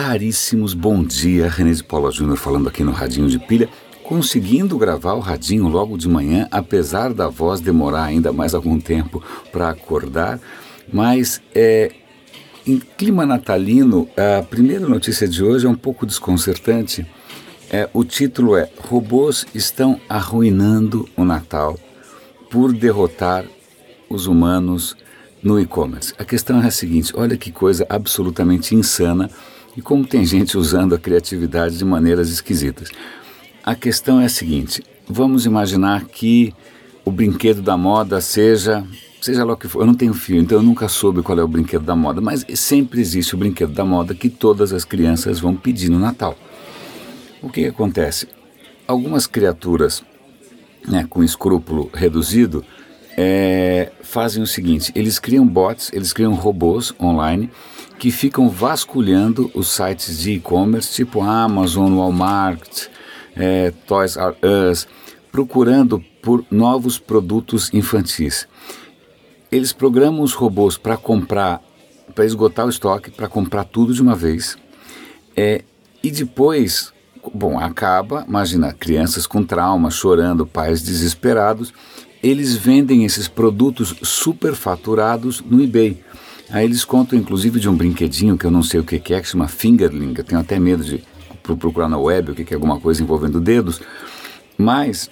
raríssimos. Bom dia, René de Paula Júnior falando aqui no Radinho de Pilha, conseguindo gravar o radinho logo de manhã, apesar da voz demorar ainda mais algum tempo para acordar. Mas é, em clima natalino, a primeira notícia de hoje é um pouco desconcertante. É, o título é Robôs estão arruinando o Natal por derrotar os humanos no e-commerce. A questão é a seguinte: olha que coisa absolutamente insana e como tem gente usando a criatividade de maneiras esquisitas. A questão é a seguinte: vamos imaginar que o brinquedo da moda seja, seja lá o que for. Eu não tenho filho, então eu nunca soube qual é o brinquedo da moda, mas sempre existe o brinquedo da moda que todas as crianças vão pedir no Natal. O que, acontece? Algumas criaturas né, com escrúpulo reduzido é, fazem o seguinte: eles criam bots, eles criam robôs online que ficam vasculhando os sites de e-commerce, tipo Amazon, Walmart, é, Toys R Us, procurando por novos produtos infantis. Eles programam os robôs para comprar, para esgotar o estoque, para comprar tudo de uma vez. É, e depois, bom, acaba, imagina, crianças com trauma, chorando, pais desesperados, eles vendem esses produtos superfaturados no eBay. Aí eles contam inclusive de um brinquedinho que eu não sei o que é, que chama Fingerling, eu tenho até medo de procurar na web o que é alguma coisa envolvendo dedos, mas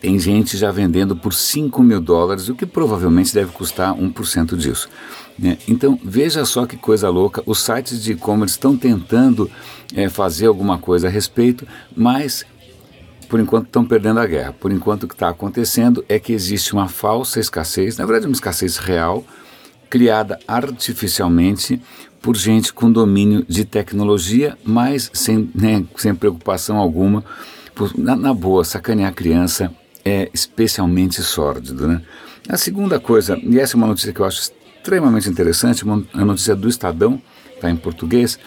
tem gente já vendendo por 5 mil dólares, o que provavelmente deve custar 1% disso. Né? Então veja só que coisa louca, os sites de e-commerce estão tentando é, fazer alguma coisa a respeito, mas por enquanto estão perdendo a guerra. Por enquanto o que está acontecendo é que existe uma falsa escassez, na verdade uma escassez real, criada artificialmente por gente com domínio de tecnologia, mas sem, né, sem preocupação alguma. Na, na, boa, sacanear a criança é especialmente sórdido. Né? A segunda coisa, e essa é uma notícia que eu acho extremamente interessante, uma, uma notícia do Estadão, está em português,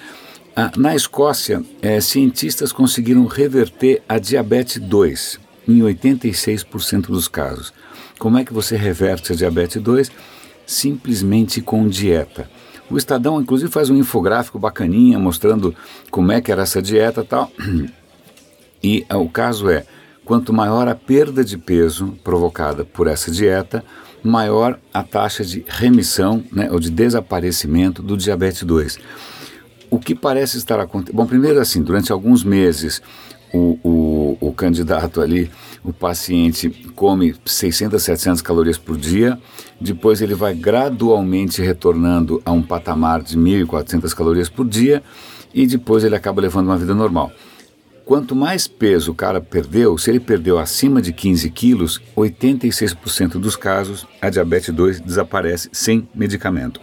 na Escócia, eh, cientistas conseguiram reverter a diabetes 2 em 86% dos casos. Como é que você reverte a diabetes 2? Simplesmente com dieta. O Estadão, inclusive, faz um infográfico bacaninha mostrando como é que era essa dieta e tal. E ah, o caso é, quanto maior a perda de peso provocada por essa dieta, maior a taxa de remissão né, ou de desaparecimento do diabetes 2. O que parece estar acontecendo. Bom, primeiro, assim, durante alguns meses, o, o, o, candidato ali, o paciente, come 600, 700 calorias por dia, depois ele vai gradualmente retornando a um patamar de 1.400 calorias por dia e depois ele acaba levando uma vida normal. Quanto mais peso o cara perdeu, se ele perdeu acima de 15 quilos, 86% dos casos a diabetes 2 desaparece sem medicamento.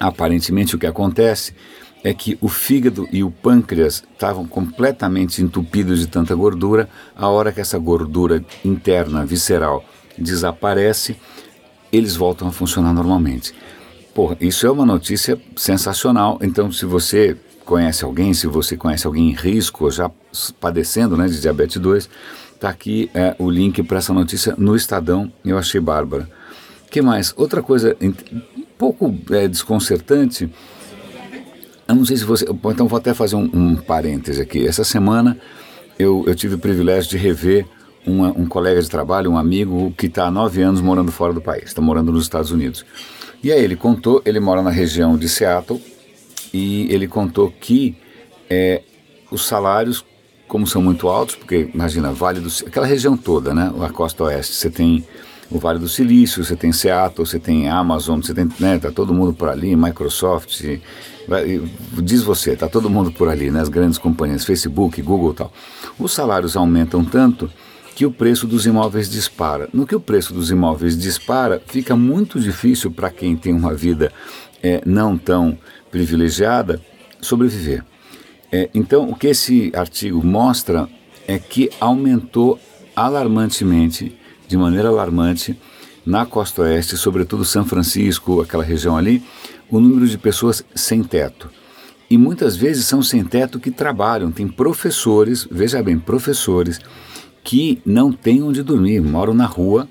Aparentemente o que acontece é que o fígado e o pâncreas estavam completamente entupidos de tanta gordura. A hora que essa gordura interna, visceral, desaparece, eles voltam a funcionar normalmente. Porra, isso é uma notícia sensacional. Então, se você conhece alguém, se você conhece alguém em risco, já padecendo né, de diabetes 2, está aqui é, o link para essa notícia no Estadão. Eu achei bárbara. que mais? Outra coisa um pouco é, desconcertante eu não sei se você. Então vou até fazer um, um parêntese aqui. Essa semana eu, eu tive o privilégio de rever uma, um colega de trabalho, um amigo que está há nove anos morando fora do país, está morando nos Estados Unidos. E aí ele contou, ele mora na região de Seattle, e ele contou que é, os salários, como são muito altos, porque imagina, Vale do aquela região toda, né, a costa oeste, você tem o Vale do Silício, você tem Seattle, você tem Amazon, você tem, né, tá todo mundo por ali, Microsoft, diz você, tá todo mundo por ali, né, as grandes companhias, Facebook, Google, tal. Os salários aumentam tanto que o preço dos imóveis dispara. No que o preço dos imóveis dispara, fica muito difícil para quem tem uma vida é, não tão privilegiada sobreviver. É, então, o que esse artigo mostra é que aumentou alarmantemente de maneira alarmante na costa oeste, sobretudo São Francisco, aquela região ali, o número de pessoas sem teto. E muitas vezes são sem teto que trabalham. Tem professores, veja bem, professores que não têm onde dormir, moram na rua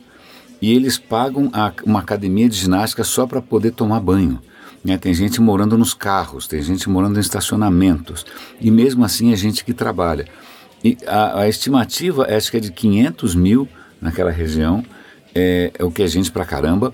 e eles pagam a, uma academia de ginástica só para poder tomar banho. né? tem gente morando nos carros, tem gente morando em estacionamentos, e mesmo assim é gente que trabalha. E a, a estimativa acho que é de 500 mil naquela região, é, é o que é gente pra caramba,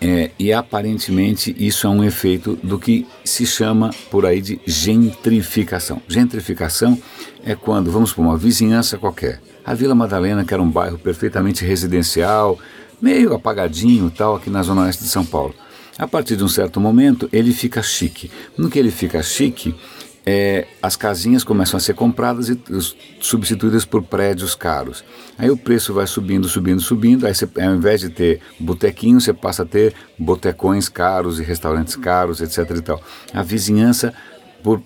é, e aparentemente isso é um efeito do que se chama por aí de gentrificação. Gentrificação é quando, vamos para uma vizinhança qualquer, a Vila Madalena, que era um bairro perfeitamente residencial, meio apagadinho tal, aqui na zona oeste de São Paulo. A partir de um certo momento, ele fica chique. No que ele fica chique, é, as casinhas começam a ser compradas e substituídas por prédios caros. Aí o preço vai subindo, subindo, subindo. Aí você, ao invés de ter botequinho, você passa a ter botecões caros e restaurantes caros, etc. E tal. A vizinhança, por,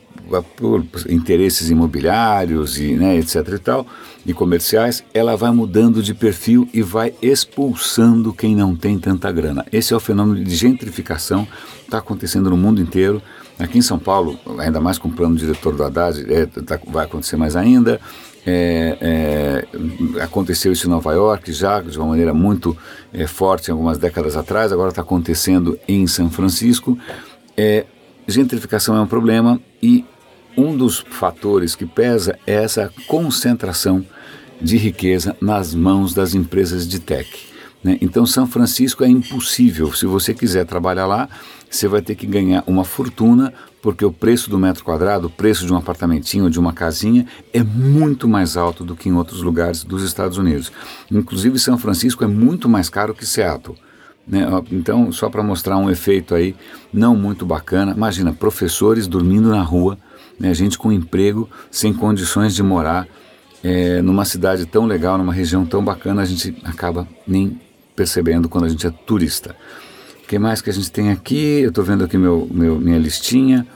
por interesses imobiliários e né, etc. e tal, e comerciais, ela vai mudando de perfil e vai expulsando quem não tem tanta grana. Esse é o fenômeno de gentrificação, está acontecendo no mundo inteiro. Aqui em São Paulo, ainda mais com o plano diretor do Haddad, é, tá, vai acontecer mais ainda. É, é, aconteceu isso em Nova York já de uma maneira muito é, forte algumas décadas atrás, agora está acontecendo em São Francisco. É, gentrificação é um problema e um dos fatores que pesa é essa concentração de riqueza nas mãos das empresas de tech. Né? Então, São Francisco é impossível. Se você quiser trabalhar lá, você vai ter que ganhar uma fortuna, porque o preço do metro quadrado, o preço de um apartamentinho, de uma casinha, é muito mais alto do que em outros lugares dos Estados Unidos. Inclusive, São Francisco é muito mais caro que Seattle. Né? Então, só para mostrar um efeito aí não muito bacana, imagina professores dormindo na rua, né? gente com emprego, sem condições de morar. É, numa cidade tão legal, numa região tão bacana, a gente acaba nem percebendo quando a gente é turista. Que mais que a gente tem aqui? Eu estou vendo aqui meu, meu, minha listinha.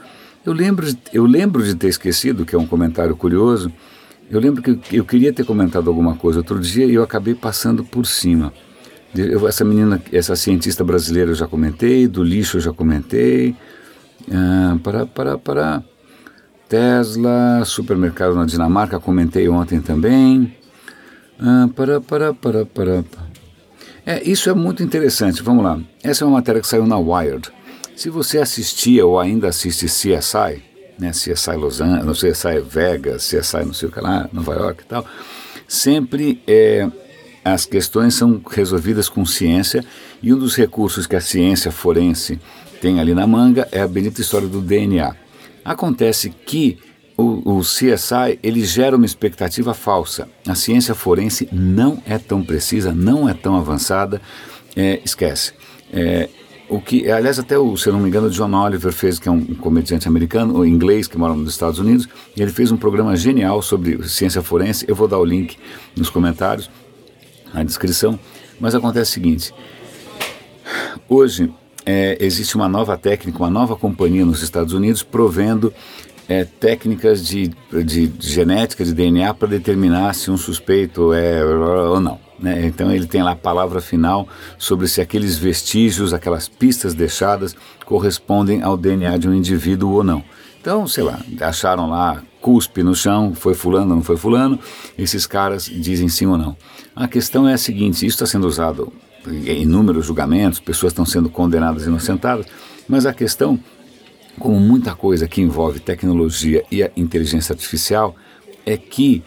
Eu lembro, eu lembro de ter esquecido, que é um comentário curioso, eu lembro que eu queria ter comentado alguma coisa outro dia e eu acabei passando por cima. Eu, essa menina, essa cientista brasileira eu já comentei, do lixo eu já comentei. Ah, para, para, para. Tesla, supermercado na Dinamarca, comentei ontem também. Ah, para, para, para, para. É, isso é muito interessante. Vamos lá. Essa é uma matéria que saiu na Wired. Se você assistia ou ainda assiste CSI, né, CSI Los Angeles, CSI Vegas, CSI não sei o que lá, Nova York e tal, sempre é, as questões são resolvidas com ciência e um dos recursos que a ciência forense tem ali na manga é a bonita história do DNA. Acontece que o, o, CSI ele gera uma expectativa falsa. A ciência forense não é tão precisa, não é tão avançada. É, esquece. É, o que, aliás, até o, se não me engano, o John Oliver fez, que é um, um comediante americano, ou inglês, que mora nos Estados Unidos, e ele fez um programa genial sobre ciência forense. Eu vou dar o link nos comentários, na descrição. Mas acontece o seguinte: hoje é, existe uma nova técnica, uma nova companhia nos Estados Unidos provendo é, técnicas de, de, genética, de DNA, para determinar se um suspeito é ou não. Né? Então ele tem lá a palavra final sobre se aqueles vestígios, aquelas pistas deixadas, correspondem ao DNA de um indivíduo ou não. Então, sei lá, acharam lá cuspe no chão, foi fulano, não foi fulano, esses caras dizem sim ou não. A questão é a seguinte, isso está sendo usado em inúmeros julgamentos, pessoas estão sendo condenadas e inocentadas, mas a questão como muita coisa que envolve tecnologia e a inteligência artificial, é que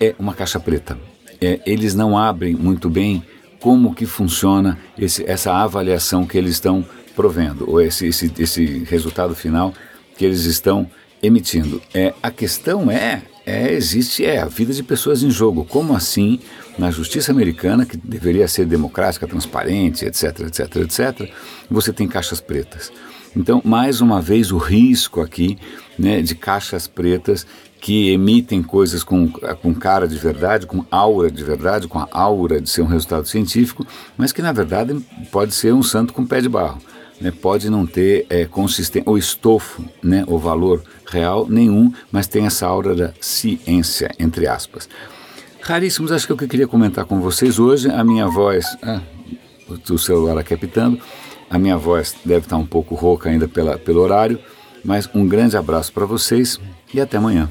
é uma caixa preta. É, eles não abrem muito bem como que funciona esse, essa avaliação que eles estão provendo, ou esse, esse, esse resultado final que eles estão emitindo. É, a questão é, é, existe é a vida de pessoas em jogo. Como assim, na justiça americana, que deveria ser democrática, transparente, etc, etc, etc, você tem caixas pretas? Então, mais uma vez, o risco aqui né, de caixas pretas que emitem coisas com, com cara de verdade, com aura de verdade, com a aura de ser um resultado científico, mas que na verdade pode ser um santo com pé de barro. Né, pode não ter é, consistência, ou estofo, né, o valor real nenhum, mas tem essa aura da ciência, entre aspas. Raríssimos, acho que é o que eu queria comentar com vocês hoje. A minha voz, ah, o celular aqui apitando, a minha voz deve estar um pouco rouca ainda pela, pelo horário, mas um grande abraço para vocês e até amanhã.